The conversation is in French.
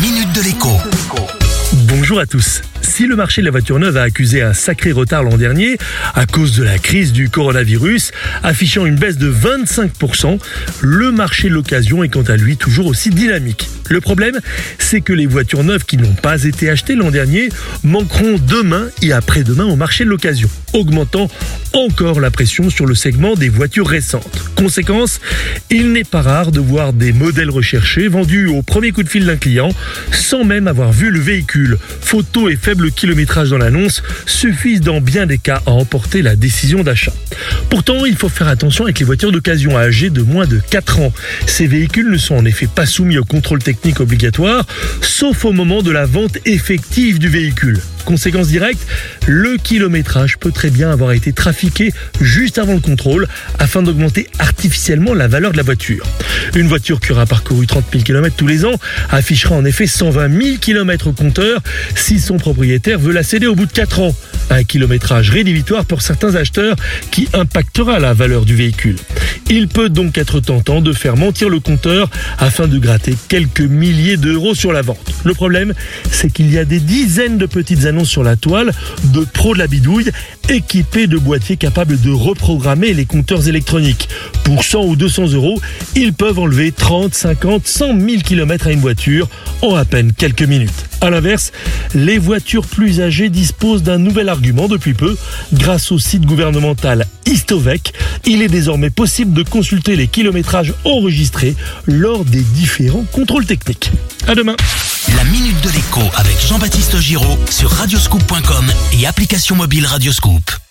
minute de l'écho. Bonjour à tous. Si le marché de la voiture neuve a accusé un sacré retard l'an dernier à cause de la crise du coronavirus, affichant une baisse de 25%, le marché de l'occasion est quant à lui toujours aussi dynamique. Le problème, c'est que les voitures neuves qui n'ont pas été achetées l'an dernier manqueront demain et après-demain au marché de l'occasion, augmentant encore la pression sur le segment des voitures récentes. Conséquence, il n'est pas rare de voir des modèles recherchés vendus au premier coup de fil d'un client sans même avoir vu le véhicule. Photo et faible kilométrage dans l'annonce suffisent dans bien des cas à emporter la décision d'achat. Pourtant, il faut faire attention avec les voitures d'occasion âgées de moins de 4 ans. Ces véhicules ne sont en effet pas soumis au contrôle obligatoire, sauf au moment de la vente effective du véhicule. Conséquence directe, le kilométrage peut très bien avoir été trafiqué juste avant le contrôle afin d'augmenter artificiellement la valeur de la voiture. Une voiture qui aura parcouru 30 000 km tous les ans affichera en effet 120 000 km au compteur si son propriétaire veut la céder au bout de 4 ans. Un kilométrage rédhibitoire pour certains acheteurs qui impactera la valeur du véhicule. Il peut donc être tentant de faire mentir le compteur afin de gratter quelques milliers d'euros sur la vente. Le problème, c'est qu'il y a des dizaines de petites annonces sur la toile de pros de la bidouille équipés de boîtiers capables de reprogrammer les compteurs électroniques. Pour 100 ou 200 euros, ils peuvent enlever 30, 50, 100 000 km à une voiture en à peine quelques minutes. A l'inverse, les voitures plus âgées disposent d'un nouvel argument depuis peu. Grâce au site gouvernemental Istovec, il est désormais possible de consulter les kilométrages enregistrés lors des différents contrôles techniques. À demain. La minute de l'écho avec Jean-Baptiste Giraud sur radioscoop.com et application mobile Radioscoop.